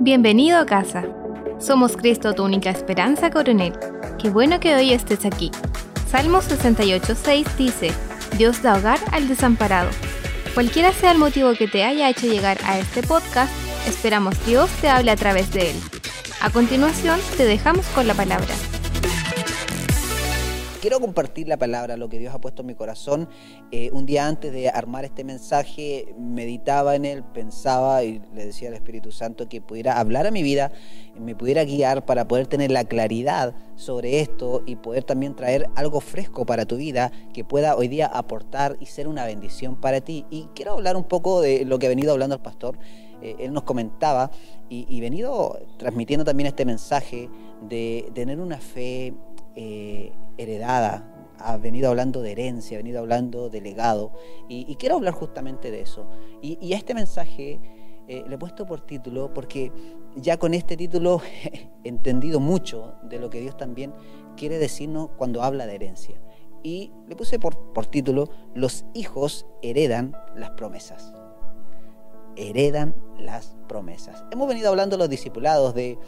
Bienvenido a casa. Somos Cristo, tu única esperanza, coronel. Qué bueno que hoy estés aquí. Salmo 68.6 dice, Dios da hogar al desamparado. Cualquiera sea el motivo que te haya hecho llegar a este podcast, esperamos Dios te hable a través de él. A continuación, te dejamos con la palabra. Quiero compartir la palabra, lo que Dios ha puesto en mi corazón. Eh, un día antes de armar este mensaje, meditaba en él, pensaba y le decía al Espíritu Santo que pudiera hablar a mi vida, me pudiera guiar para poder tener la claridad sobre esto y poder también traer algo fresco para tu vida que pueda hoy día aportar y ser una bendición para ti. Y quiero hablar un poco de lo que ha venido hablando el pastor. Eh, él nos comentaba y, y venido transmitiendo también este mensaje de tener una fe eh, heredada, ha venido hablando de herencia, ha venido hablando de legado, y, quiero hablar justamente de eso. Y, a este mensaje eh, le he puesto por título porque ya con este título he entendido mucho de lo que Dios también quiere decirnos cuando habla de herencia. Y le puse por, título, los hijos heredan las promesas heredan las promesas. Hemos venido hablando los discipulados de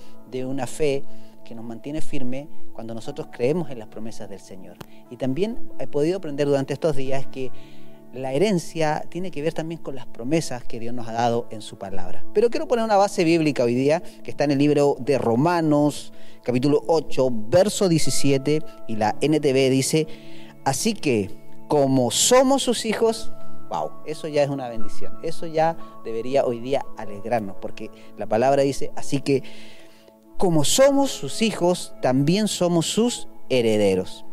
una fe que nos mantiene firme cuando nosotros creemos en las promesas del Señor. Y también he podido aprender durante estos días que la herencia tiene que ver también con las promesas que Dios nos ha dado en su palabra. Pero quiero poner una base bíblica hoy día que está en el libro de Romanos, capítulo 8, verso 17, y la NTV dice, así que como somos sus hijos, wow, eso ya es una bendición, eso ya debería hoy día alegrarnos, porque la palabra dice, así que como somos sus hijos, también somos sus herederos.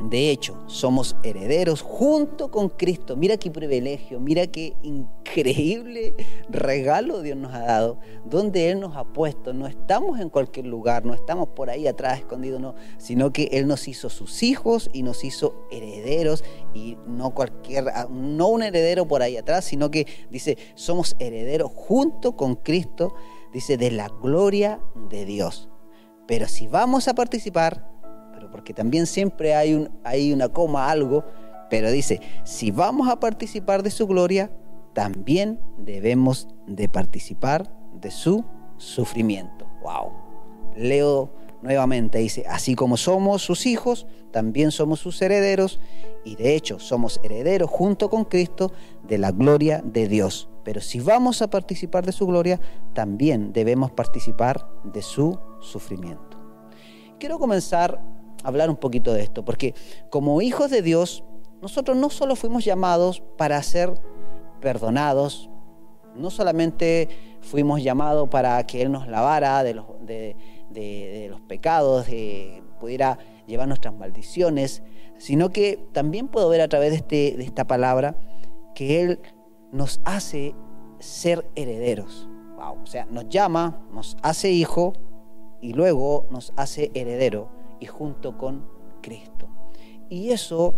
De hecho, somos herederos junto con Cristo. Mira qué privilegio, mira qué increíble regalo Dios nos ha dado, donde Él nos ha puesto. No estamos en cualquier lugar, no estamos por ahí atrás escondidos, no, sino que Él nos hizo sus hijos y nos hizo herederos y no cualquier, no un heredero por ahí atrás, sino que dice, somos herederos junto con Cristo dice, de la gloria de Dios. Pero si vamos a participar, pero porque también siempre hay, un, hay una coma, algo, pero dice, si vamos a participar de su gloria, también debemos de participar de su sufrimiento. Wow. Leo nuevamente, dice, así como somos sus hijos, también somos sus herederos, y de hecho somos herederos junto con Cristo de la gloria de Dios. Pero si vamos a participar de su gloria, también debemos participar de su sufrimiento. Quiero comenzar a hablar un poquito de esto, porque como hijos de Dios, nosotros no solo fuimos llamados para ser perdonados, no solamente fuimos llamados para que Él nos lavara de los, de, los pecados, de, pudiera llevar nuestras maldiciones, sino que también puedo ver a través de, este, de esta palabra que Él nos hace ser herederos. O sea, nos llama, nos hace hijo y luego nos hace heredero y junto con Cristo. Y eso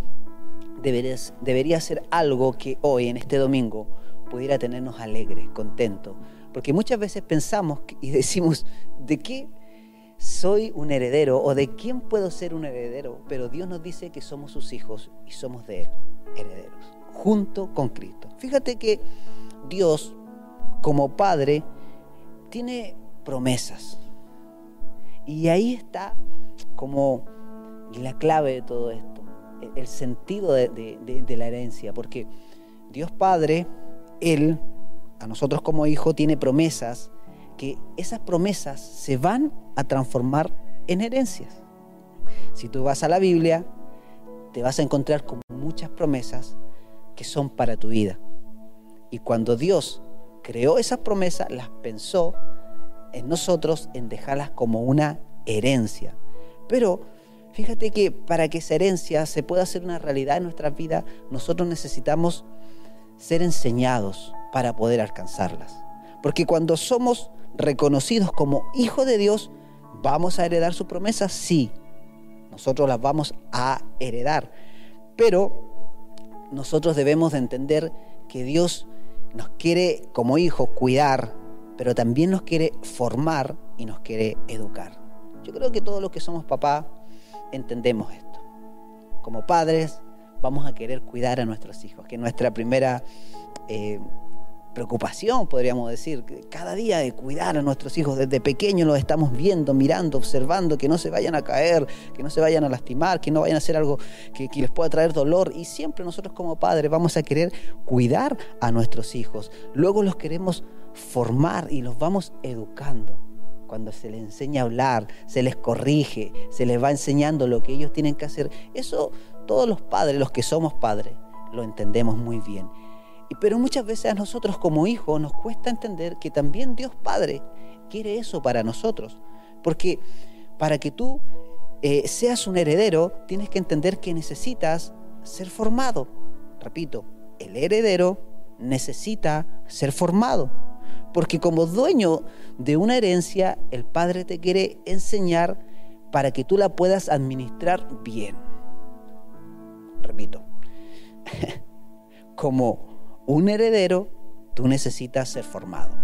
debería, debería ser algo que hoy, en este domingo, pudiera tenernos alegres, contentos. Porque muchas veces pensamos y decimos, ¿de qué soy un heredero o de quién puedo ser un heredero? Pero Dios nos dice que somos sus hijos y somos de Él, herederos junto con Cristo. Fíjate que Dios, como Padre, tiene promesas. Y ahí está como la clave de todo esto, el sentido de, la herencia, porque Dios Padre, Él, a nosotros como hijo, tiene promesas, que esas promesas se van a transformar en herencias. Si tú vas a la Biblia, te vas a encontrar con muchas promesas que son para tu vida. Y cuando Dios creó esas promesas, las pensó en nosotros en dejarlas como una herencia. Pero fíjate que para que esa herencia se pueda hacer una realidad en nuestras vidas, nosotros necesitamos ser enseñados para poder alcanzarlas. Porque cuando somos reconocidos como hijos de Dios, ¿vamos a heredar sus promesas? Sí, nosotros las vamos a heredar. Pero nosotros debemos de entender que Dios nos quiere como hijos cuidar, pero también nos quiere formar y nos quiere educar. Yo creo que todos los que somos papás entendemos esto. Como padres vamos a querer cuidar a nuestros hijos, que nuestra primera, eh, preocupación, podríamos decir, cada día de cuidar a nuestros hijos. Desde pequeños los estamos viendo, mirando, observando, que no se vayan a caer, que no se vayan a lastimar, que no vayan a hacer algo que, les pueda traer dolor. Y siempre nosotros como padres vamos a querer cuidar a nuestros hijos. Luego los queremos formar y los vamos educando. Cuando se les enseña a hablar, se les corrige, se les va enseñando lo que ellos tienen que hacer. Eso todos los padres, los que somos padres, lo entendemos muy bien. Pero muchas veces a nosotros como hijos nos cuesta entender que también Dios Padre quiere eso para nosotros. Porque para que tú eh, seas un heredero, tienes que entender que necesitas ser formado. Repito, el heredero necesita ser formado. Porque como dueño de una herencia, el Padre te quiere enseñar para que tú la puedas administrar bien. Repito, como un heredero, tú necesitas ser formado.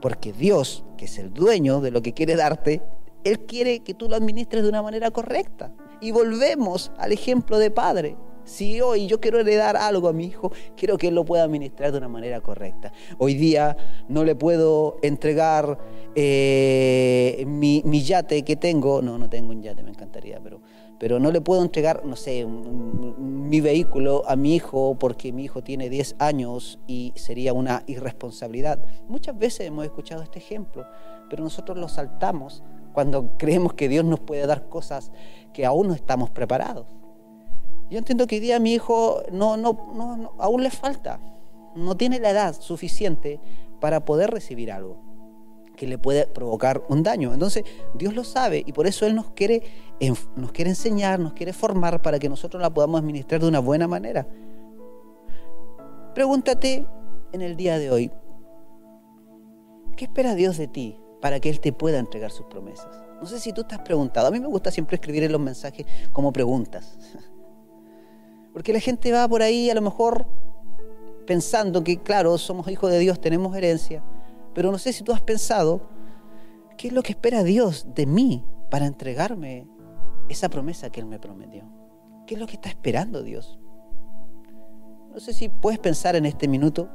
Porque Dios, que es el dueño de lo que quiere darte, Él quiere que tú lo administres de una manera correcta. Y volvemos al ejemplo de padre. Si hoy yo quiero heredar algo a mi hijo, quiero que él lo pueda administrar de una manera correcta. Hoy día no le puedo entregar eh, mi, mi, yate que tengo. No, no tengo un yate, me encantaría, pero pero no le puedo entregar, no sé, mi vehículo a mi hijo porque mi hijo tiene 10 años y sería una irresponsabilidad. Muchas veces hemos escuchado este ejemplo, pero nosotros lo saltamos cuando creemos que Dios nos puede dar cosas que aún no estamos preparados. Yo entiendo que hoy día mi hijo no, no, no, aún le falta, no tiene la edad suficiente para poder recibir algo que le puede provocar un daño. Entonces, Dios lo sabe y por eso Él nos quiere, nos quiere enseñar, nos quiere formar para que nosotros la podamos administrar de una buena manera. Pregúntate en el día de hoy, ¿qué espera Dios de ti para que Él te pueda entregar sus promesas? No sé si tú estás preguntado. A mí me gusta siempre escribir en los mensajes como preguntas. Porque la gente va por ahí a lo mejor pensando que, claro, somos hijos de Dios, tenemos herencia pero no sé si tú has pensado, ¿qué es lo que espera Dios de mí para entregarme esa promesa que Él me prometió? ¿Qué es lo que está esperando Dios? No sé si puedes pensar en este minuto,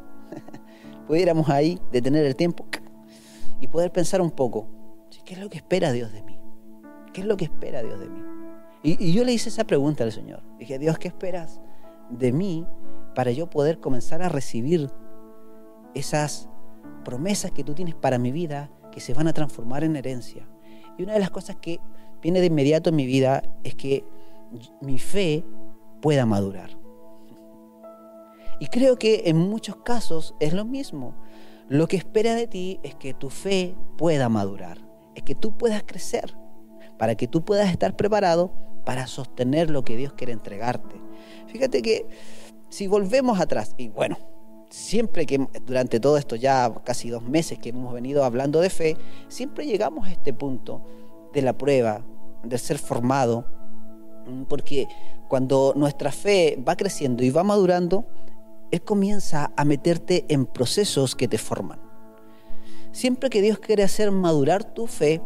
pudiéramos ahí detener el tiempo y poder pensar un poco, ¿qué es lo que espera Dios de mí? ¿Qué es lo que espera Dios de mí? Y, yo le hice esa pregunta al Señor. Dije, Dios, ¿qué esperas de mí para yo poder comenzar a recibir esas promesas que tú tienes para mi vida que se van a transformar en herencia. Y una de las cosas que viene de inmediato en mi vida es que mi fe pueda madurar. Y creo que en muchos casos es lo mismo. Lo que espera de ti es que tu fe pueda madurar, es que tú puedas crecer, para que tú puedas estar preparado para sostener lo que Dios quiere entregarte. Fíjate que si volvemos atrás, y bueno, siempre que durante todo esto, ya casi dos meses que hemos venido hablando de fe, siempre llegamos a este punto de la prueba, de ser formado, porque cuando nuestra fe va creciendo y va madurando, Él comienza a meterte en procesos que te forman. Siempre que Dios quiere hacer madurar tu fe,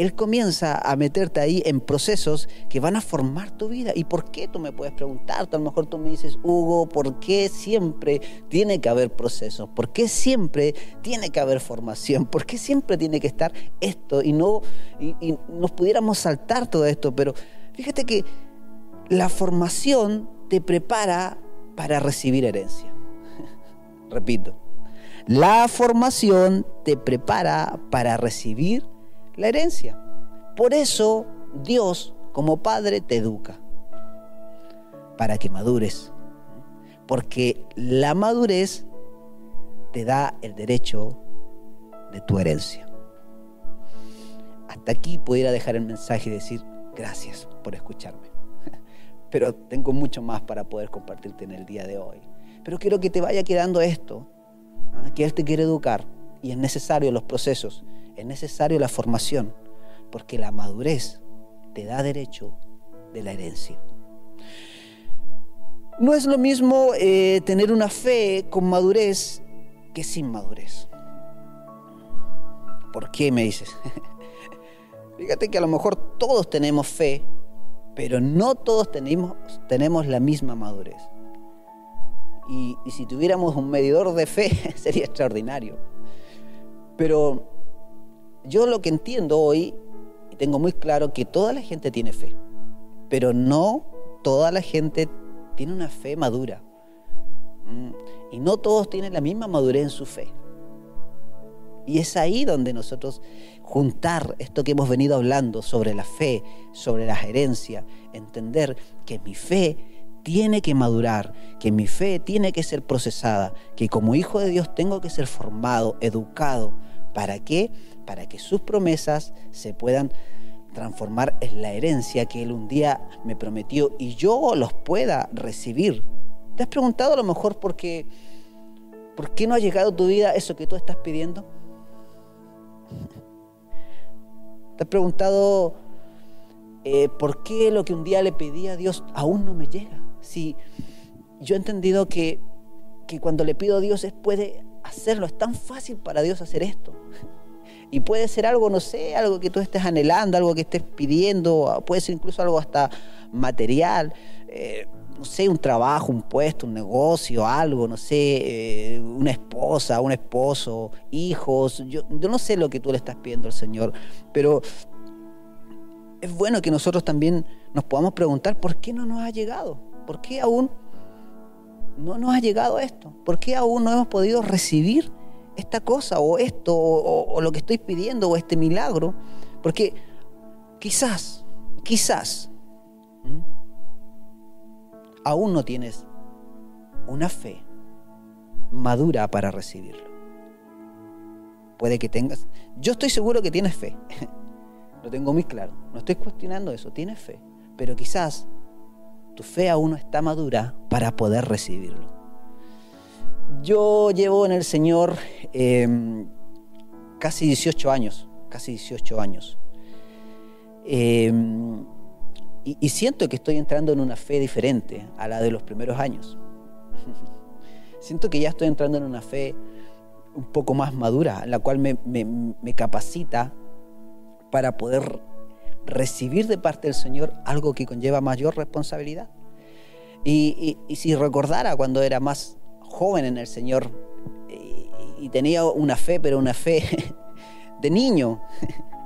él comienza a meterte ahí en procesos que van a formar tu vida. ¿Y por qué? Tú me puedes preguntar. A lo mejor tú me dices, Hugo, ¿por qué siempre tiene que haber procesos? ¿Por qué siempre tiene que haber formación? ¿Por qué siempre tiene que estar esto? Y no nos pudiéramos saltar todo esto. Pero fíjate que la formación te prepara para recibir herencia. Repito, la formación te prepara para recibir la herencia. Por eso Dios como Padre te educa, para que madures. Porque la madurez te da el derecho de tu herencia. Hasta aquí pudiera dejar el mensaje y decir gracias por escucharme. Pero tengo mucho más para poder compartirte en el día de hoy. Pero quiero que te vaya quedando esto, ¿ah? que Él te quiere educar y es necesario los procesos es necesario la formación, porque la madurez te da derecho de la herencia. No es lo mismo eh, tener una fe con madurez que sin madurez. ¿Por qué me dices? Fíjate que a lo mejor todos tenemos fe, pero no todos tenemos, tenemos la misma madurez. y, si tuviéramos un medidor de fe sería extraordinario. Pero yo lo que entiendo hoy, y tengo muy claro que toda la gente tiene fe, pero no toda la gente tiene una fe madura. Mm, y no todos tienen la misma madurez en su fe. Y es ahí donde nosotros juntar esto que hemos venido hablando sobre la fe, sobre la gerencia, entender que mi fe tiene que madurar, que mi fe tiene que ser procesada, que como hijo de Dios tengo que ser formado, educado. ¿Para qué? Para que sus promesas se puedan transformar en la herencia que Él un día me prometió y yo los pueda recibir. ¿Te has preguntado a lo mejor por qué, por qué no ha llegado a tu vida eso que tú estás pidiendo? ¿Te has preguntado eh, por qué lo que un día le pedí a Dios aún no me llega? Si yo he entendido que, que cuando le pido a Dios es puede hacerlo, es tan fácil para Dios hacer esto. Y puede ser algo, no sé, algo que tú estés anhelando, algo que estés pidiendo, puede ser incluso algo hasta material. Eh, no sé, un trabajo, un puesto, un negocio, algo, no sé, eh, una esposa, un esposo, hijos. Yo, no sé lo que tú le estás pidiendo al Señor, pero es bueno que nosotros también nos podamos preguntar por qué no nos ha llegado, por qué aún no nos ha llegado esto, por qué aún no hemos podido recibir esta cosa o esto o, lo que estoy pidiendo o este milagro, porque quizás, quizás, aún no tienes una fe madura para recibirlo. Puede que tengas, yo estoy seguro que tienes fe, lo tengo muy claro, no estoy cuestionando eso, tienes fe, pero quizás tu fe aún no está madura para poder recibirlo. Yo llevo en el Señor em, casi 18 años, casi 18 años. Em, y, siento que estoy entrando en una fe diferente a la de los primeros años. siento que ya estoy entrando en una fe un poco más madura, la cual me, capacita para poder recibir de parte del Señor algo que conlleva mayor responsabilidad. Y, si recordara cuando era más joven en el Señor y tenía una fe, pero una fe de niño,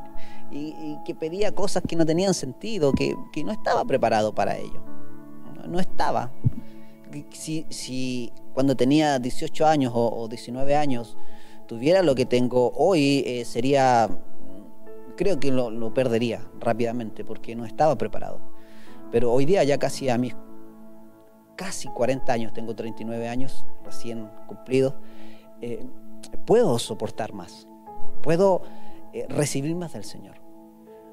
y, que pedía cosas que no tenían sentido, que, no estaba preparado para ello. No, estaba. Si, si, cuando tenía 18 años o, 19 años tuviera lo que tengo hoy, eh, sería, creo que lo, perdería rápidamente porque no estaba preparado. Pero hoy día ya casi a mis casi 40 años, tengo 39 años recién cumplidos, eh, puedo soportar más, puedo eh, recibir más del Señor.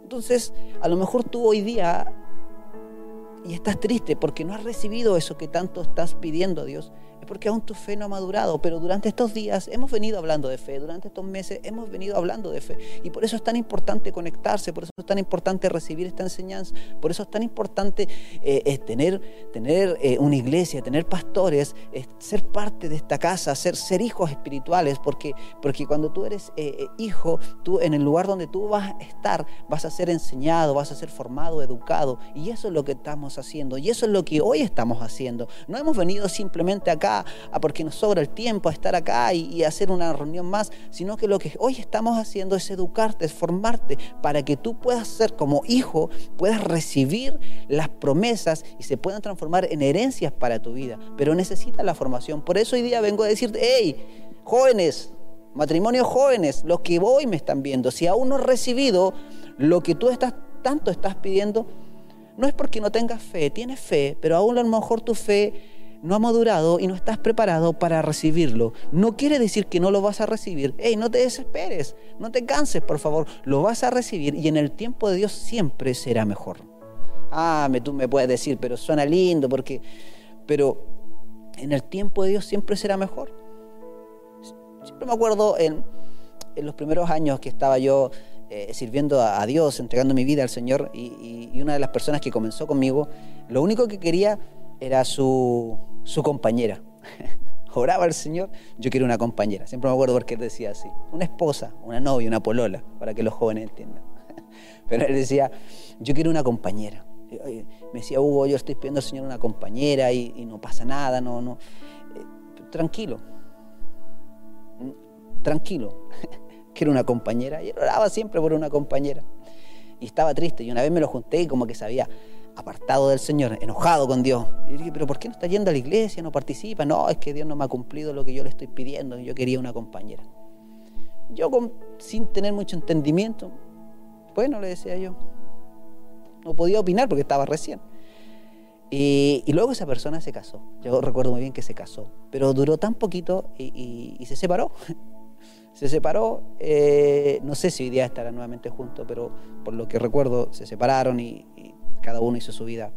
Entonces, a lo mejor tú hoy día y estás triste porque no has recibido eso que tanto estás pidiendo a Dios, es porque aún tu fe no ha madurado, pero durante estos días hemos venido hablando de fe, durante estos meses hemos venido hablando de fe. Y por eso es tan importante conectarse, por eso es tan importante recibir esta enseñanza, por eso es tan importante eh, tener, tener eh, una iglesia, tener pastores, ser parte de esta casa, ser, ser hijos espirituales, porque, porque cuando tú eres eh, hijo, tú en el lugar donde tú vas a estar, vas a ser enseñado, vas a ser formado, educado. Y eso es lo que estamos haciendo, y eso es lo que hoy estamos haciendo. No hemos venido simplemente acá a porque nos sobra el tiempo a estar acá y, hacer una reunión más, sino que lo que hoy estamos haciendo es educarte, es formarte para que tú puedas ser como hijo, puedas recibir las promesas y se puedan transformar en herencias para tu vida. Pero necesitas la formación. Por eso hoy día vengo a decirte, hey, jóvenes, matrimonios jóvenes, los que hoy me están viendo, si aún no has recibido lo que tú estás, tanto estás pidiendo, no es porque no tengas fe, tienes fe, pero aún a lo mejor tu fe no ha madurado y no estás preparado para recibirlo. No quiere decir que no lo vas a recibir. Hey, no te desesperes, no te canses, por favor. Lo vas a recibir y en el tiempo de Dios siempre será mejor. Ah, tú me puedes decir, pero suena lindo porque... Pero en el tiempo de Dios siempre será mejor. Siempre me acuerdo en, los primeros años que estaba yo eh, sirviendo a, Dios, entregando mi vida al Señor, y, una de las personas que comenzó conmigo, lo único que quería era su, su compañera. Oraba al Señor, yo quiero una compañera. Siempre me acuerdo porque él decía así, una esposa, una novia, una polola, para que los jóvenes entiendan. Pero él decía, yo quiero una compañera. Me decía, Hugo, yo estoy pidiendo al Señor una compañera y, no pasa nada, no, no. tranquilo, tranquilo, que era una compañera. Y oraba siempre por una compañera. Y estaba triste. Y una vez me lo junté y como que se había apartado del Señor, enojado con Dios. Y dije, pero ¿por qué no está yendo a la iglesia? ¿No participa? No, es que Dios no me ha cumplido lo que yo le estoy pidiendo. Yo quería una compañera. Yo sin tener mucho entendimiento, bueno, le decía yo. No podía opinar porque estaba recién. Y, luego esa persona se casó. Yo recuerdo muy bien que se casó, pero duró tan poquito y, se separó. se separó, eh, no sé si hoy día estarán nuevamente juntos, pero por lo que recuerdo se separaron y, cada uno hizo su vida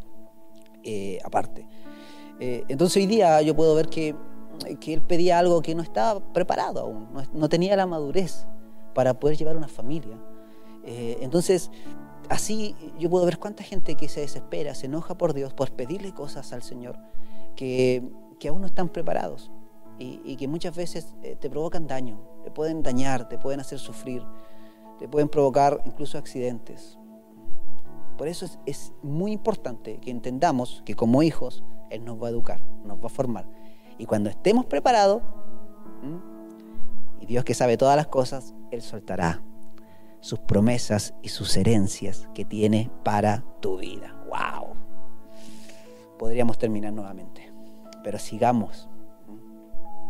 eh, aparte. Eh, entonces hoy día yo puedo ver que, él pedía algo que no estaba preparado aún, no, tenía la madurez para poder llevar una familia. entonces así yo puedo ver cuánta gente que se desespera, se enoja por Dios por pedirle cosas al Señor que, aún no están preparados y, que muchas veces eh, te provocan daño, te pueden dañar, te pueden hacer sufrir, te pueden provocar incluso accidentes. Por eso es, muy importante que entendamos que como hijos Él nos va a educar, nos va a formar. Y cuando estemos preparados, y Dios que sabe todas las cosas, Él soltará sus promesas y sus herencias que tiene para tu vida. ¡Wow! Podríamos terminar nuevamente, pero sigamos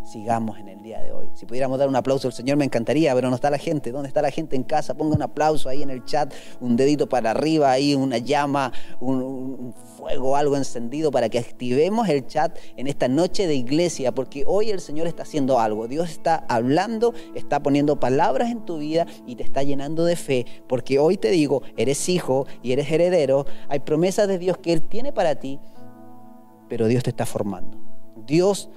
sigamos en el día de hoy. Si pudiéramos dar un aplauso al Señor me encantaría, pero no está la gente. ¿Dónde está la gente en casa? Ponga un aplauso ahí en el chat, un dedito para arriba, ahí una llama, un, fuego, algo encendido para que activemos el chat en esta noche de iglesia, porque hoy el Señor está haciendo algo. Dios está hablando, está poniendo palabras en tu vida y te está llenando de fe, porque hoy te digo, eres hijo y eres heredero, hay promesas de Dios que Él tiene para ti, pero Dios te está formando. Dios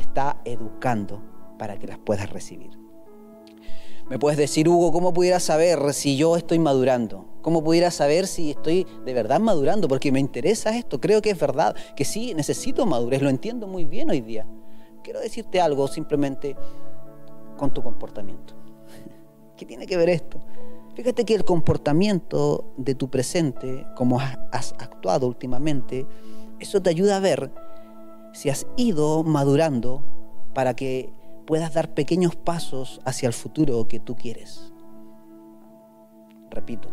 está educando para que las puedas recibir. Me puedes decir, Hugo, ¿cómo pudiera saber si yo estoy madurando? ¿Cómo pudiera saber si estoy de verdad madurando? Porque me interesa esto, creo que es verdad, que sí, necesito madurez, lo entiendo muy bien hoy día. Quiero decirte algo simplemente con tu comportamiento. ¿Qué tiene que ver esto? Fíjate que el comportamiento de tu presente, como has actuado últimamente, eso te ayuda a ver si has ido madurando para que puedas dar pequeños pasos hacia el futuro que tú quieres. Repito,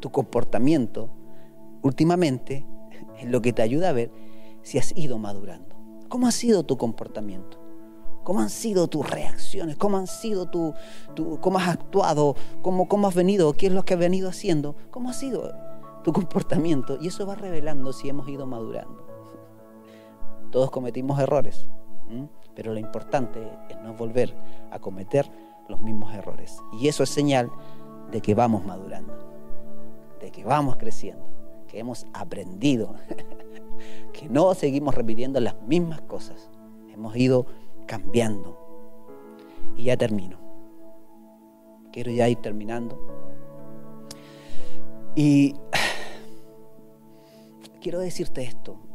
tu comportamiento últimamente es lo que te ayuda a ver si has ido madurando. ¿Cómo ha sido tu comportamiento? ¿Cómo han sido tus reacciones? ¿Cómo han sido tu, cómo has actuado? ¿Cómo, ¿Cómo has venido? ¿Qué es lo que has venido haciendo? ¿Cómo ha sido tu comportamiento? Y eso va revelando si hemos ido madurando. Todos cometimos errores, pero lo importante es no volver a cometer los mismos errores. Y eso es señal de que vamos madurando, de que vamos creciendo, que hemos aprendido, que no seguimos repitiendo las mismas cosas, hemos ido cambiando. Y ya termino. Quiero ya ir terminando. Y quiero decirte esto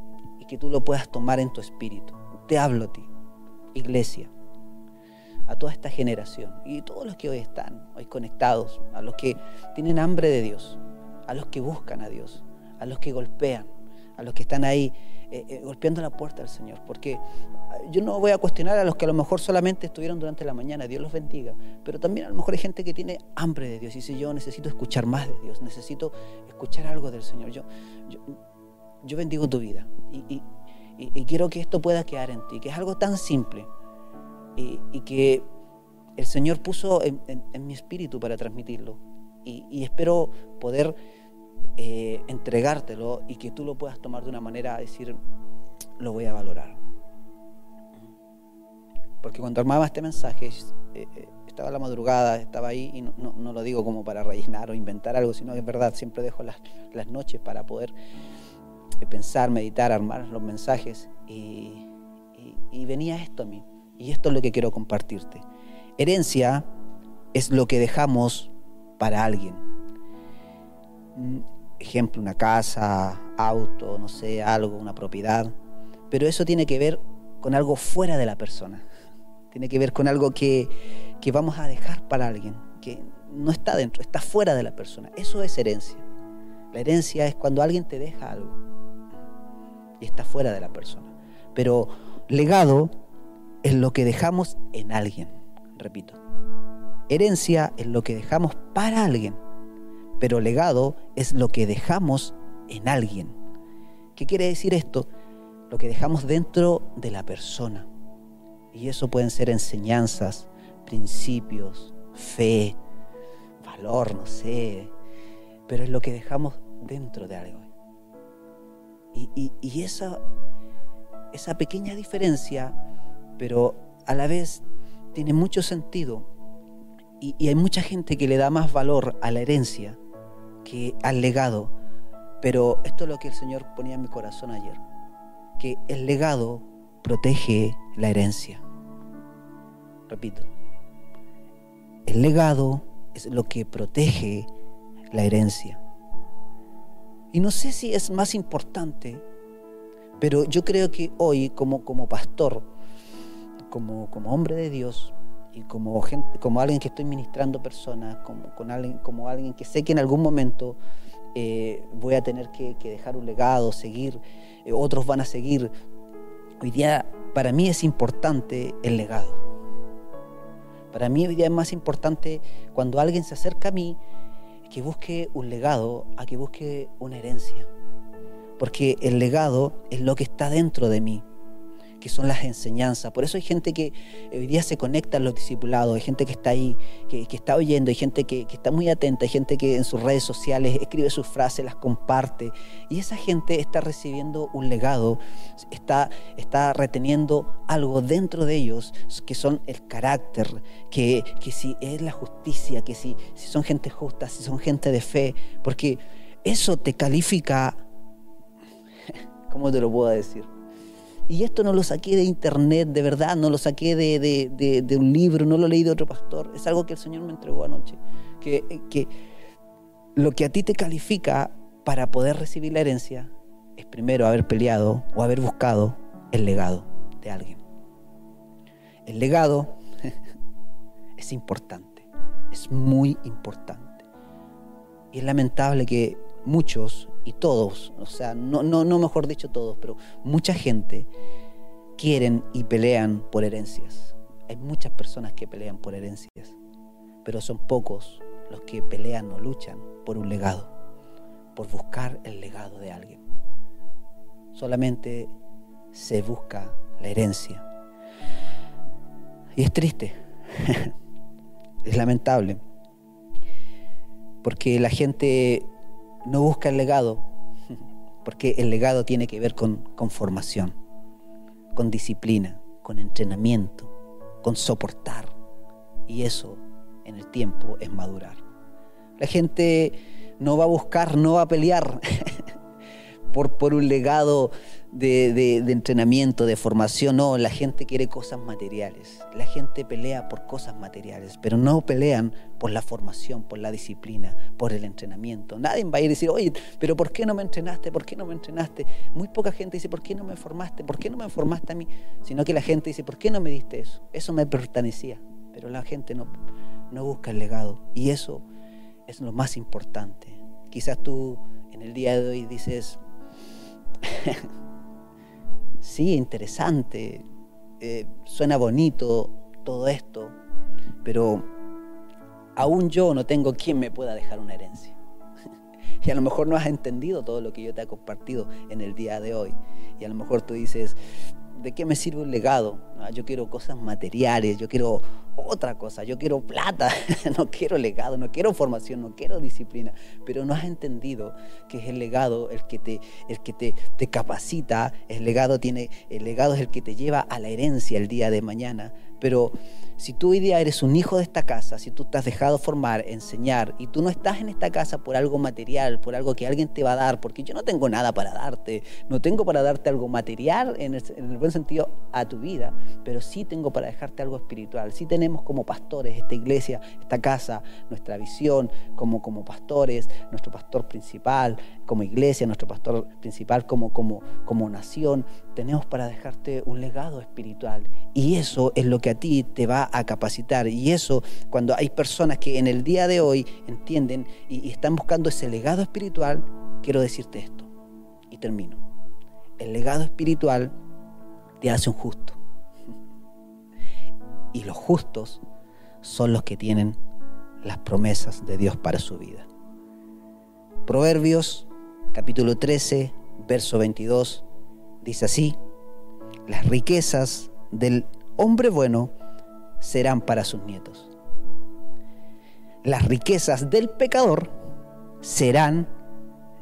que tú lo puedas tomar en tu espíritu. Te hablo a ti, iglesia, a toda esta generación y todos los que hoy están, hoy conectados, a los que tienen hambre de Dios, a los que buscan a Dios, a los que golpean, a los que están ahí eh, eh, golpeando la puerta del Señor. Porque ah, yo no voy a cuestionar a los que a lo mejor solamente estuvieron durante la mañana, Dios los bendiga, pero también a lo mejor hay gente que tiene hambre de Dios y dice, yo necesito escuchar más de Dios, necesito escuchar algo del Señor. Yo, yo, yo bendigo tu vida y, quiero que esto pueda quedar en ti, que es algo tan simple y, que el Señor puso en, mi espíritu para transmitirlo. Y, espero poder eh, entregártelo y que tú lo puedas tomar de una manera a decir, lo voy a valorar. Porque cuando armaba este mensaje, eh, eh, estaba la madrugada, estaba ahí, y no, lo digo como para rellenar o inventar algo, sino es verdad, siempre dejo las noches para poder pensar, meditar, armar los mensajes y, venía esto a mí. Y esto es lo que quiero compartirte. Herencia es lo que dejamos para alguien. Mm, ejemplo, una casa, auto, no sé, algo, una propiedad. Pero eso tiene que ver con algo fuera de la persona. Tiene que ver con algo que, que vamos a dejar para alguien, que no está dentro, está fuera de la persona. Eso es herencia. La herencia es cuando alguien te deja algo está fuera de la persona. Pero legado es lo que dejamos en alguien, repito. Herencia es lo que dejamos para alguien, pero legado es lo que dejamos en alguien. ¿Qué quiere decir esto? Lo que dejamos dentro de la persona. Y eso pueden ser enseñanzas, principios, fe, valor, no sé, pero es lo que dejamos dentro de algo. Y, esa, pequeña diferencia, pero a la vez tiene mucho sentido. Y, y hay mucha gente que le da más valor a la herencia que al legado. Pero esto es lo que el Señor ponía en mi corazón ayer, que el legado protege la herencia. Repito, el legado es lo que protege la herencia. Y no sé si es más importante, pero yo creo que hoy como, como pastor, como, como hombre de Dios y como, como alguien que estoy ministrando personas, como, con alguien, como alguien que sé que en algún momento eh, voy a tener que, dejar un legado, seguir, eh, otros van a seguir. Hoy día para mí es importante el legado. Para mí hoy día es más importante cuando alguien se acerca a mí que busque un legado a que busque una herencia. Porque el legado es lo que está dentro de mí que son las enseñanzas. Por eso hay gente que hoy día se conecta a los discipulados, hay gente que está ahí, que, está oyendo, hay gente que, está muy atenta, hay gente que en sus redes sociales escribe sus frases, las comparte. Y esa gente está recibiendo un legado, está, está reteniendo algo dentro de ellos, que son el carácter, que, que si es la justicia, que si, si son gente justa, si son gente de fe, porque eso te califica, ¿cómo te lo puedo decir? Y esto no lo saqué de internet, de verdad, no lo saqué de, un libro, no lo leí de otro pastor. Es algo que el Señor me entregó anoche. Que, lo que a ti te califica para poder recibir la herencia es primero haber peleado o haber buscado el legado de alguien. El legado es importante, es muy importante. Y es lamentable que muchos y todos, o sea, no, no, no mejor dicho todos, pero mucha gente quieren y pelean por herencias. Hay muchas personas que pelean por herencias, pero son pocos los que pelean o luchan por un legado, por buscar el legado de alguien. Solamente se busca la herencia. Y es triste, es lamentable, porque la gente no busca el legado, porque el legado tiene que ver con, con formación, con disciplina, con entrenamiento, con soportar. Y eso en el tiempo es madurar. La gente no va a buscar, no va a pelear por, por un legado de, entrenamiento, de formación. No, la gente quiere cosas materiales. La gente pelea por cosas materiales, pero no pelean por la formación, por la disciplina, por el entrenamiento. Nadie va a ir a decir, oye, pero ¿por qué no me entrenaste? ¿Por qué no me entrenaste? Muy poca gente dice, ¿por qué no me formaste? ¿Por qué no me formaste a mí? Sino que la gente dice, ¿por qué no me diste eso? Eso me pertenecía. Pero la gente no, no busca el legado. Y eso es lo más importante. Quizás tú en el día de hoy dices, sí, interesante, eh, suena bonito todo esto, pero aún yo no tengo quien me pueda dejar una herencia. y a lo mejor no has entendido todo lo que yo te he compartido en el día de hoy. Y a lo mejor tú dices, ¿de qué me sirve un legado? Ah, yo quiero cosas materiales, yo quiero otra cosa, yo quiero plata, no quiero legado, no quiero formación, no quiero disciplina, pero no has entendido que es el legado el que te, el que te, capacita, el legado, tiene, el legado es el que te lleva a la herencia el día de mañana, pero si tú hoy día eres un hijo de esta casa, si tú te has dejado formar, enseñar, y tú no estás en esta casa por algo material, por algo que alguien te va a dar, porque yo no tengo nada para darte, no tengo para darte algo material en el, buen sentido a tu vida, pero sí tengo para dejarte algo espiritual. Sí tenemos como pastores esta iglesia, esta casa, nuestra visión como, como pastores, nuestro pastor principal como iglesia, nuestro pastor principal como, como, como nación, tenemos para dejarte un legado espiritual. Y eso es lo que a ti te va a capacitar. Y eso, cuando hay personas que en el día de hoy entienden y, están buscando ese legado espiritual, quiero decirte esto. Y termino. El legado espiritual te hace un justo. y los justos son los que tienen las promesas de Dios para su vida. Proverbios capítulo 13, verso 22 dice así, las riquezas del hombre bueno serán para sus nietos. Las riquezas del pecador serán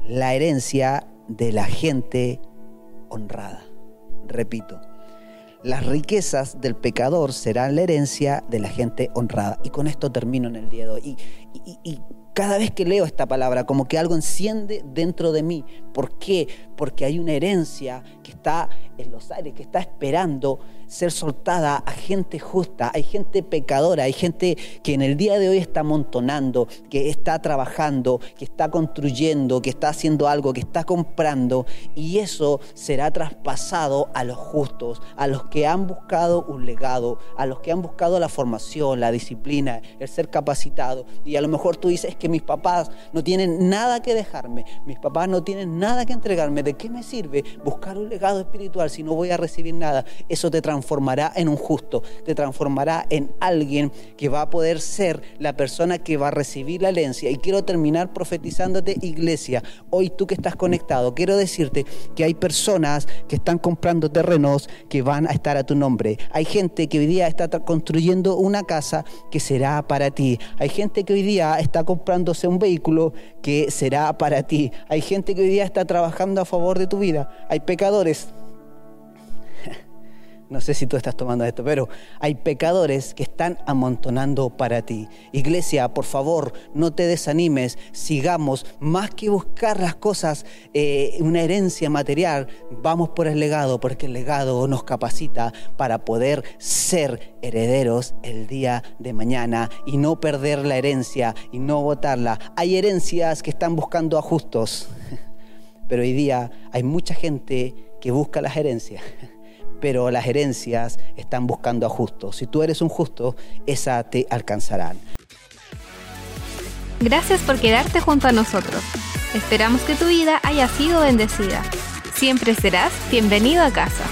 la herencia de la gente honrada. Repito, las riquezas del pecador serán la herencia de la gente honrada. Y con esto termino en el día de hoy. Y, y cada vez que leo esta palabra, como que algo enciende dentro de mí. ¿Por qué? Porque hay una herencia que está en los aires, que está esperando ser soltada a gente justa. Hay gente pecadora, hay gente que en el día de hoy está amontonando, que está trabajando, que está construyendo, que está haciendo algo, que está comprando. Y eso será traspasado a los justos, a los que han buscado un legado, a los que han buscado la formación, la disciplina, el ser capacitado. Y a lo mejor tú dices, que mis papás no tienen nada que dejarme, mis papás no tienen nada que entregarme. ¿De qué me sirve buscar un legado espiritual si no voy a recibir nada? Eso te transformará en un justo, te transformará en alguien que va a poder ser la persona que va a recibir la herencia. Y quiero terminar profetizándote, iglesia. Hoy tú que estás conectado, quiero decirte que hay personas que están comprando terrenos que van a estar a tu nombre. Hay gente que hoy día está construyendo una casa que será para ti. Hay gente que hoy día está comprando un vehículo que será para ti. Hay gente que hoy día está trabajando a de tu vida. Hay pecadores no sé si tú estás tomando esto, pero hay pecadores que están amontonando para ti. Iglesia, por favor, no te desanimes, sigamos, más que buscar las cosas, eh, una herencia material, vamos por el legado, porque el legado nos capacita para poder ser herederos el día de mañana y no perder la herencia y no votarla. Hay herencias que están buscando a justos, pero hoy día hay mucha gente que busca las herencias pero las herencias están buscando a justos. Si tú eres un justo, esa te alcanzarán. Gracias por quedarte junto a nosotros. Esperamos que tu vida haya sido bendecida. Siempre serás bienvenido a casa.